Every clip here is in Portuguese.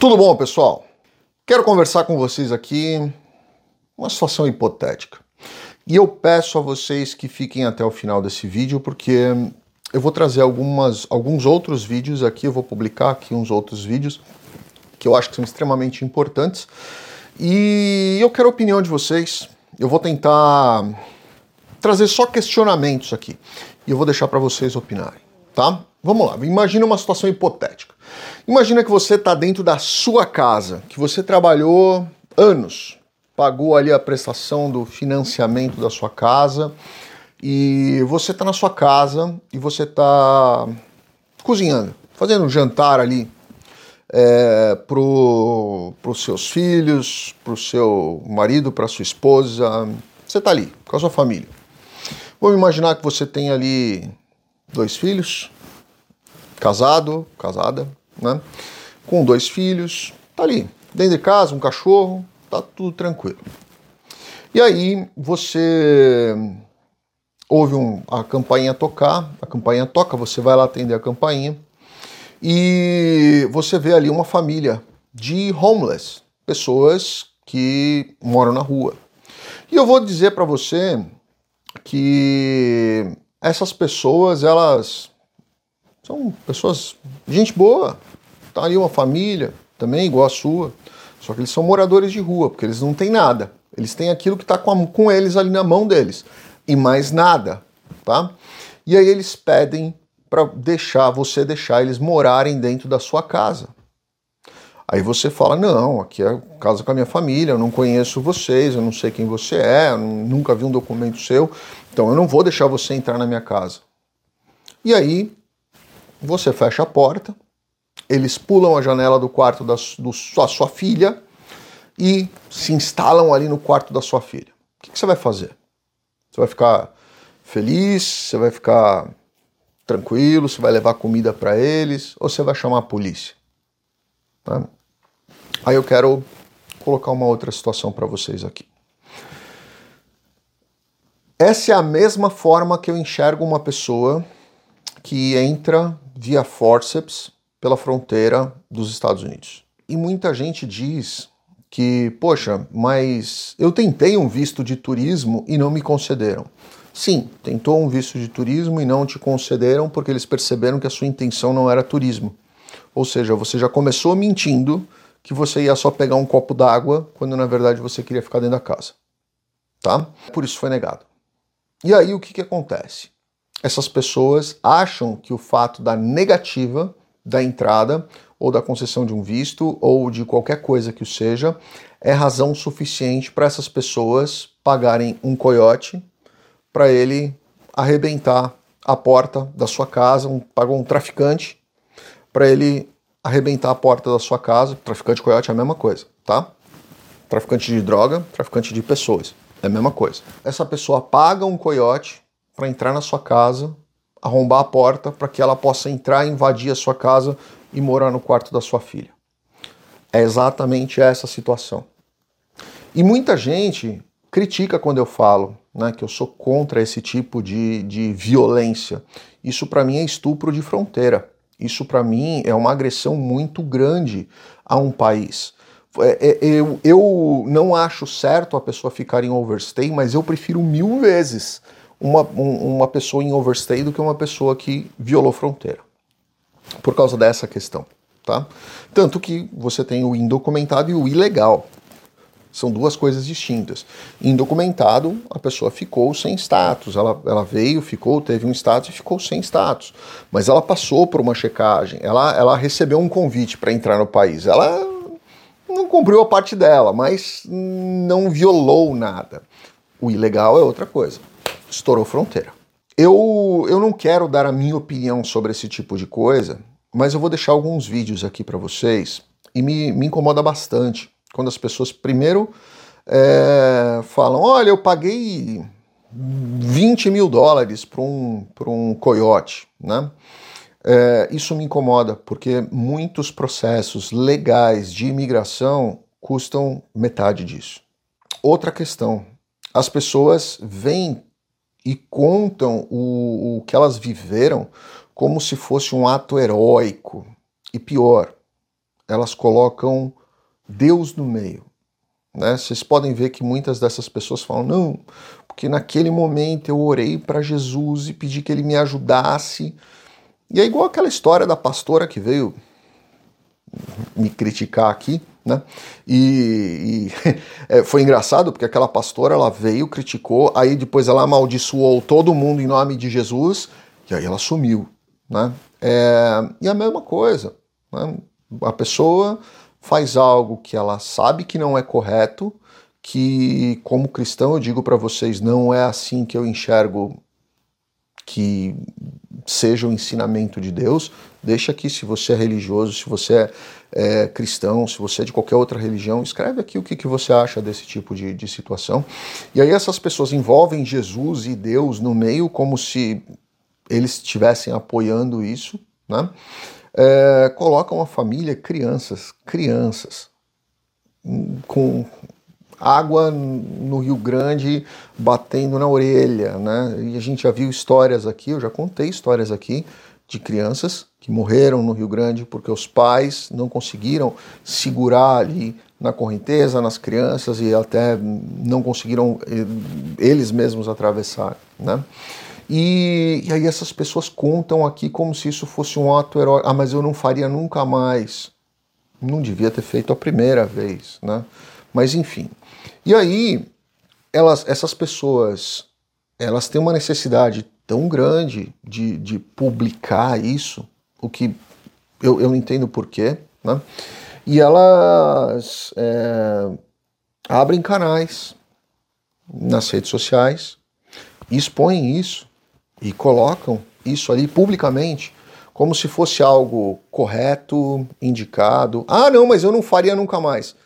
Tudo bom, pessoal? Quero conversar com vocês aqui uma situação hipotética. E eu peço a vocês que fiquem até o final desse vídeo, porque eu vou trazer algumas, alguns outros vídeos aqui, eu vou publicar aqui uns outros vídeos que eu acho que são extremamente importantes. E eu quero a opinião de vocês. Eu vou tentar trazer só questionamentos aqui. E eu vou deixar para vocês opinarem, tá? Vamos lá, imagina uma situação hipotética. Imagina que você está dentro da sua casa, que você trabalhou anos, pagou ali a prestação do financiamento da sua casa e você está na sua casa e você está cozinhando, fazendo um jantar ali é, para os seus filhos, para o seu marido, para sua esposa. Você está ali com a sua família. Vamos imaginar que você tem ali dois filhos, casado, casada, né? Com dois filhos, tá ali, dentro de casa, um cachorro, tá tudo tranquilo. E aí você ouve um, a campainha tocar, a campainha toca, você vai lá atender a campainha e você vê ali uma família de homeless, pessoas que moram na rua. E eu vou dizer para você que essas pessoas, elas são pessoas, gente boa, tá ali uma família também igual a sua, só que eles são moradores de rua, porque eles não têm nada. Eles têm aquilo que está com, com eles ali na mão deles e mais nada, tá? E aí eles pedem para deixar você deixar eles morarem dentro da sua casa. Aí você fala: não, aqui é casa com a minha família, eu não conheço vocês, eu não sei quem você é, nunca vi um documento seu, então eu não vou deixar você entrar na minha casa. E aí você fecha a porta, eles pulam a janela do quarto da do, sua, sua filha e se instalam ali no quarto da sua filha. O que, que você vai fazer? Você vai ficar feliz? Você vai ficar tranquilo? Você vai levar comida para eles? Ou você vai chamar a polícia? Tá? Aí eu quero colocar uma outra situação para vocês aqui. Essa é a mesma forma que eu enxergo uma pessoa que entra via forceps pela fronteira dos Estados Unidos. E muita gente diz que, poxa, mas eu tentei um visto de turismo e não me concederam. Sim, tentou um visto de turismo e não te concederam porque eles perceberam que a sua intenção não era turismo. Ou seja, você já começou mentindo que você ia só pegar um copo d'água quando na verdade você queria ficar dentro da casa. Tá? Por isso foi negado. E aí o que, que acontece? Essas pessoas acham que o fato da negativa da entrada ou da concessão de um visto ou de qualquer coisa que o seja é razão suficiente para essas pessoas pagarem um coiote para ele arrebentar a porta da sua casa, um, pagou um traficante para ele arrebentar a porta da sua casa. Traficante coiote é a mesma coisa, tá? Traficante de droga, traficante de pessoas, é a mesma coisa. Essa pessoa paga um coiote para entrar na sua casa, arrombar a porta para que ela possa entrar, invadir a sua casa e morar no quarto da sua filha. É exatamente essa situação. E muita gente critica quando eu falo né, que eu sou contra esse tipo de, de violência. Isso para mim é estupro de fronteira. Isso para mim é uma agressão muito grande a um país. É, é, eu, eu não acho certo a pessoa ficar em overstay, mas eu prefiro mil vezes uma, uma pessoa em overstay do que uma pessoa que violou fronteira. Por causa dessa questão. Tá? Tanto que você tem o indocumentado e o ilegal. São duas coisas distintas. Indocumentado, a pessoa ficou sem status. Ela, ela veio, ficou, teve um status e ficou sem status. Mas ela passou por uma checagem. Ela, ela recebeu um convite para entrar no país. Ela não cumpriu a parte dela, mas não violou nada. O ilegal é outra coisa estourou fronteira. Eu, eu não quero dar a minha opinião sobre esse tipo de coisa, mas eu vou deixar alguns vídeos aqui para vocês e me, me incomoda bastante quando as pessoas primeiro é, falam: olha, eu paguei 20 mil dólares para um, um coiote, né? É, isso me incomoda porque muitos processos legais de imigração custam metade disso. Outra questão: as pessoas veem e contam o, o que elas viveram como se fosse um ato heróico. E pior, elas colocam Deus no meio. Né? Vocês podem ver que muitas dessas pessoas falam: não, porque naquele momento eu orei para Jesus e pedi que ele me ajudasse. E é igual aquela história da pastora que veio me criticar aqui, né? E, e é, foi engraçado porque aquela pastora ela veio, criticou, aí depois ela amaldiçoou todo mundo em nome de Jesus e aí ela sumiu, né? É, e a mesma coisa, né? a pessoa faz algo que ela sabe que não é correto, que como cristão eu digo para vocês não é assim que eu enxergo que seja o ensinamento de Deus. Deixa aqui se você é religioso, se você é, é cristão, se você é de qualquer outra religião, escreve aqui o que, que você acha desse tipo de, de situação. E aí essas pessoas envolvem Jesus e Deus no meio como se eles estivessem apoiando isso, né? É, colocam a família, crianças, crianças, com água no Rio Grande batendo na orelha, né? E a gente já viu histórias aqui, eu já contei histórias aqui de crianças que morreram no Rio Grande porque os pais não conseguiram segurar ali na correnteza, nas crianças e até não conseguiram eh, eles mesmos atravessar, né? E, e aí essas pessoas contam aqui como se isso fosse um ato heróico. Ah, mas eu não faria nunca mais. Não devia ter feito a primeira vez, né? Mas enfim. E aí, elas, essas pessoas, elas têm uma necessidade tão grande de, de publicar isso, o que eu, eu entendo porquê, né? E elas é, abrem canais nas redes sociais, expõem isso e colocam isso ali publicamente como se fosse algo correto, indicado. Ah, não, mas eu não faria nunca mais.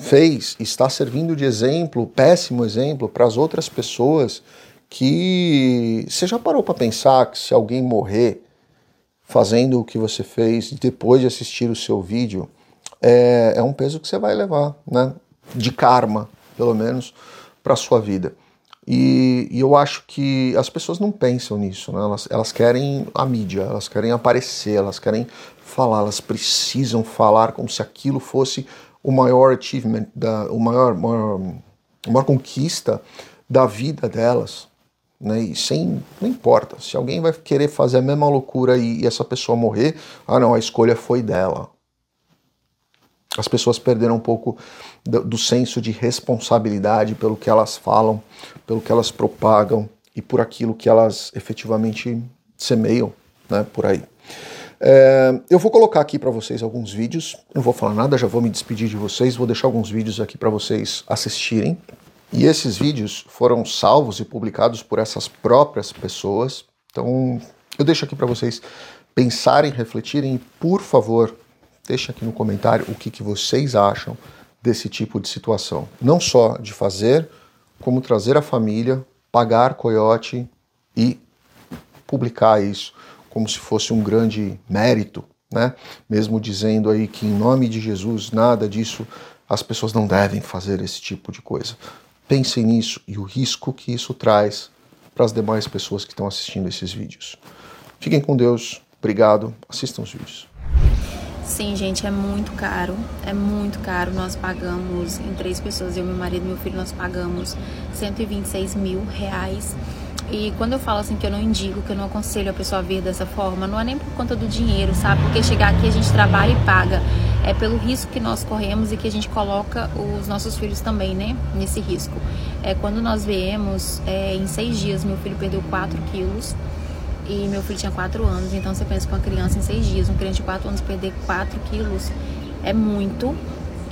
Fez, está servindo de exemplo, péssimo exemplo para as outras pessoas que você já parou para pensar que se alguém morrer fazendo o que você fez depois de assistir o seu vídeo, é, é um peso que você vai levar, né? De karma, pelo menos, para sua vida. E, e, eu acho que as pessoas não pensam nisso, né? elas, elas querem a mídia, elas querem aparecer, elas querem falar, elas precisam falar como se aquilo fosse o maior achievement, da, o maior, maior, maior conquista da vida delas. Né? E sem, não importa, se alguém vai querer fazer a mesma loucura e, e essa pessoa morrer, ah não, a escolha foi dela. As pessoas perderam um pouco do, do senso de responsabilidade pelo que elas falam, pelo que elas propagam e por aquilo que elas efetivamente semeiam né, por aí. É, eu vou colocar aqui para vocês alguns vídeos, não vou falar nada, já vou me despedir de vocês, vou deixar alguns vídeos aqui para vocês assistirem. E esses vídeos foram salvos e publicados por essas próprias pessoas. Então, eu deixo aqui para vocês pensarem, refletirem por favor, deixem aqui no comentário o que, que vocês acham desse tipo de situação. Não só de fazer, como trazer a família, pagar coiote e publicar isso como se fosse um grande mérito, né? Mesmo dizendo aí que em nome de Jesus nada disso, as pessoas não devem fazer esse tipo de coisa. Pensem nisso e o risco que isso traz para as demais pessoas que estão assistindo esses vídeos. Fiquem com Deus, obrigado, assistam os vídeos. Sim, gente, é muito caro. É muito caro. Nós pagamos, em três pessoas, eu, meu marido e meu filho, nós pagamos 126 mil reais. E quando eu falo assim que eu não indico, que eu não aconselho a pessoa a vir dessa forma, não é nem por conta do dinheiro, sabe? Porque chegar aqui a gente trabalha e paga. É pelo risco que nós corremos e que a gente coloca os nossos filhos também, né? Nesse risco. É, quando nós viemos, é, em seis dias, meu filho perdeu 4 quilos e meu filho tinha 4 anos, então você pensa que uma criança em 6 dias, um criança de 4 anos perder 4 quilos é muito.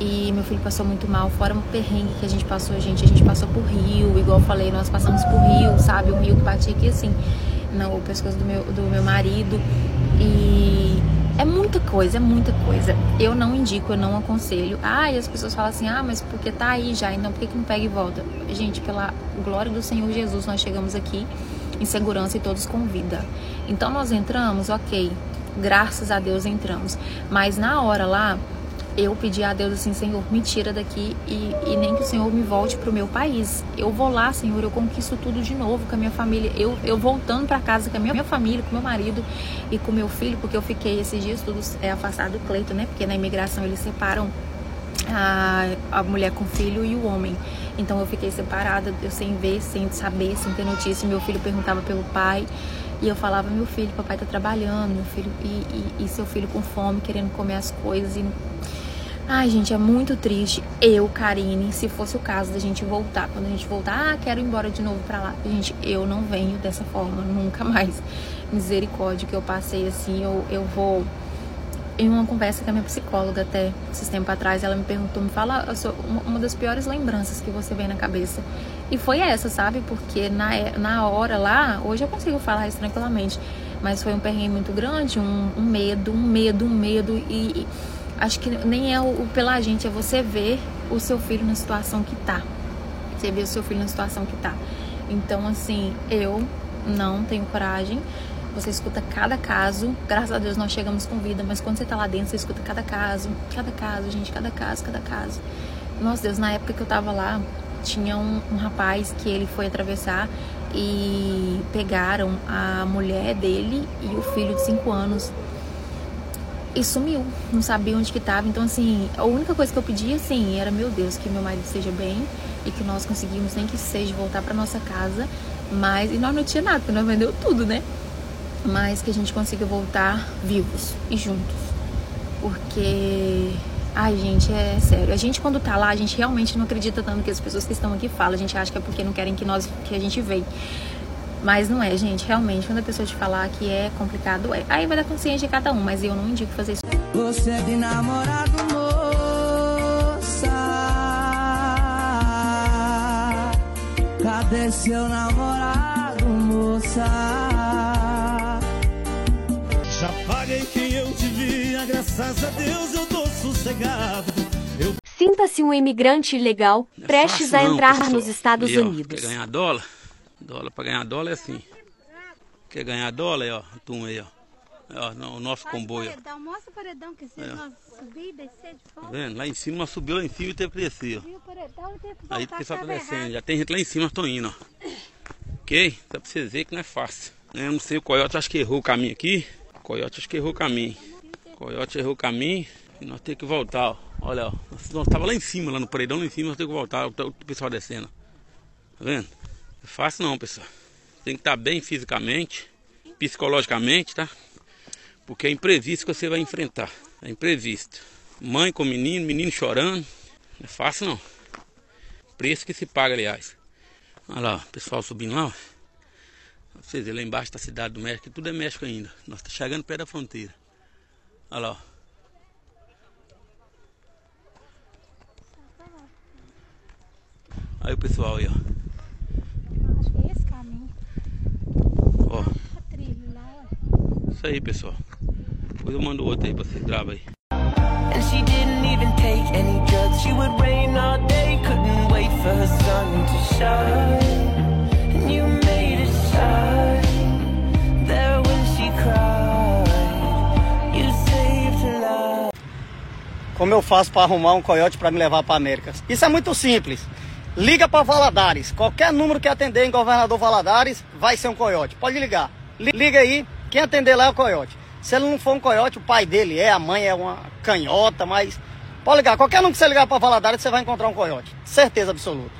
E meu filho passou muito mal, fora um perrengue que a gente passou, gente. A gente passou por rio, igual eu falei, nós passamos por rio, sabe? Um rio que batia aqui assim, no pescoço do meu, do meu marido. E é muita coisa, é muita coisa. Eu não indico, eu não aconselho. Ah, e as pessoas falam assim, ah, mas porque tá aí já, então por que, que não pega e volta? Gente, pela glória do Senhor Jesus, nós chegamos aqui em segurança e todos com vida. Então nós entramos, ok, graças a Deus entramos. Mas na hora lá, eu pedi a Deus assim, Senhor, me tira daqui e, e nem que o Senhor me volte para o meu país. Eu vou lá, Senhor, eu conquisto tudo de novo com a minha família. Eu, eu voltando para casa com a minha, minha família, com meu marido e com meu filho, porque eu fiquei esses dias todos é, afastado do Cleito, né? Porque na imigração eles separam a, a mulher com filho e o homem. Então eu fiquei separada, eu sem ver, sem saber, sem ter notícia. Meu filho perguntava pelo pai. E eu falava, meu filho, papai tá trabalhando, meu filho, e, e, e seu filho com fome, querendo comer as coisas. E Ai, gente, é muito triste. Eu, Karine, se fosse o caso da gente voltar, quando a gente voltar, ah, quero ir embora de novo pra lá. Gente, eu não venho dessa forma, nunca mais. Misericórdia que eu passei assim, eu, eu vou. Em uma conversa com a minha psicóloga até esses tempos atrás, ela me perguntou, me fala uma das piores lembranças que você vem na cabeça. E foi essa, sabe? Porque na, na hora lá, hoje eu consigo falar isso tranquilamente, mas foi um perrengue muito grande, um, um medo, um medo, um medo e, e acho que nem é o, o, pela gente, é você ver o seu filho na situação que tá. Você ver o seu filho na situação que tá. Então, assim, eu não tenho coragem. Você escuta cada caso. Graças a Deus nós chegamos com vida, mas quando você tá lá dentro, você escuta cada caso, cada caso, gente, cada caso, cada caso. Nossa Deus, na época que eu tava lá, tinha um, um rapaz que ele foi atravessar e pegaram a mulher dele e o filho de 5 anos e sumiu, não sabia onde que estava. Então, assim, a única coisa que eu pedia, assim, era, meu Deus, que meu marido esteja bem e que nós conseguimos, nem que seja, voltar para nossa casa. Mas, e nós não tinha nada, porque nós vendeu tudo, né? Mas que a gente consiga voltar vivos e juntos. Porque, ai, gente, é sério. A gente, quando tá lá, a gente realmente não acredita tanto que as pessoas que estão aqui falam. A gente acha que é porque não querem que nós, que a gente veja. Mas não é, gente. Realmente, quando a pessoa te falar que é complicado, é. Aí vai dar consciência de cada um, mas eu não indico fazer isso. Você é de namorado, moça. Cadê seu namorado, moça? Já paguei quem eu devia, graças a Deus eu tô sossegado. Eu... Sinta-se um imigrante ilegal é prestes a entrar nos Estados e, ó, Unidos. Quer ganhar dólar? Dólar para ganhar dólar é assim. Quer ganhar dólar, ó, a turma aí, ó. ó no, o nosso comboio. Paredão, mostra o paredão que se nós subir descer de. Tá vendo? Lá em cima nós subiu lá em cima e teve que descer, ó. Aí o pessoal tá descendo. Já tem gente lá em cima, nós tô indo, ó. Ok? Só pra vocês verem que não é fácil. Eu não sei, o coiote acho que errou o caminho aqui. O coiote acho que errou o caminho. O coiote errou o caminho e nós temos que voltar, ó. Olha, ó. Nós tava lá em cima, lá no paredão lá em cima, nós temos que voltar. O pessoal descendo. Tá vendo? Fácil não, pessoal. Tem que estar bem fisicamente, psicologicamente, tá? Porque é imprevisto que você vai enfrentar. É imprevisto. Mãe com menino, menino chorando. Não é fácil não. Preço que se paga, aliás. Olha lá, pessoal subindo lá. Vocês lá embaixo da cidade do México, tudo é México ainda. Nós estamos chegando perto da fronteira. Olha lá, ó. Aí o pessoal aí, ó. Isso aí, pessoal. Depois eu mando outro aí pra vocês gravar aí. And she didn't even take any drugs. She would rain all day, couldn't wait for her sun to shine. And you made it shine there when she cried. You saved her life. Como eu faço para arrumar um coiote para me levar para América? Isso é muito simples. Liga para Valadares. Qualquer número que atender em Governador Valadares vai ser um coiote. Pode ligar. Liga aí quem atender lá é o coiote. Se ele não for um coiote, o pai dele é, a mãe é uma canhota, mas pode ligar. Qualquer um que você ligar para Valadares, você vai encontrar um coiote. Certeza absoluta.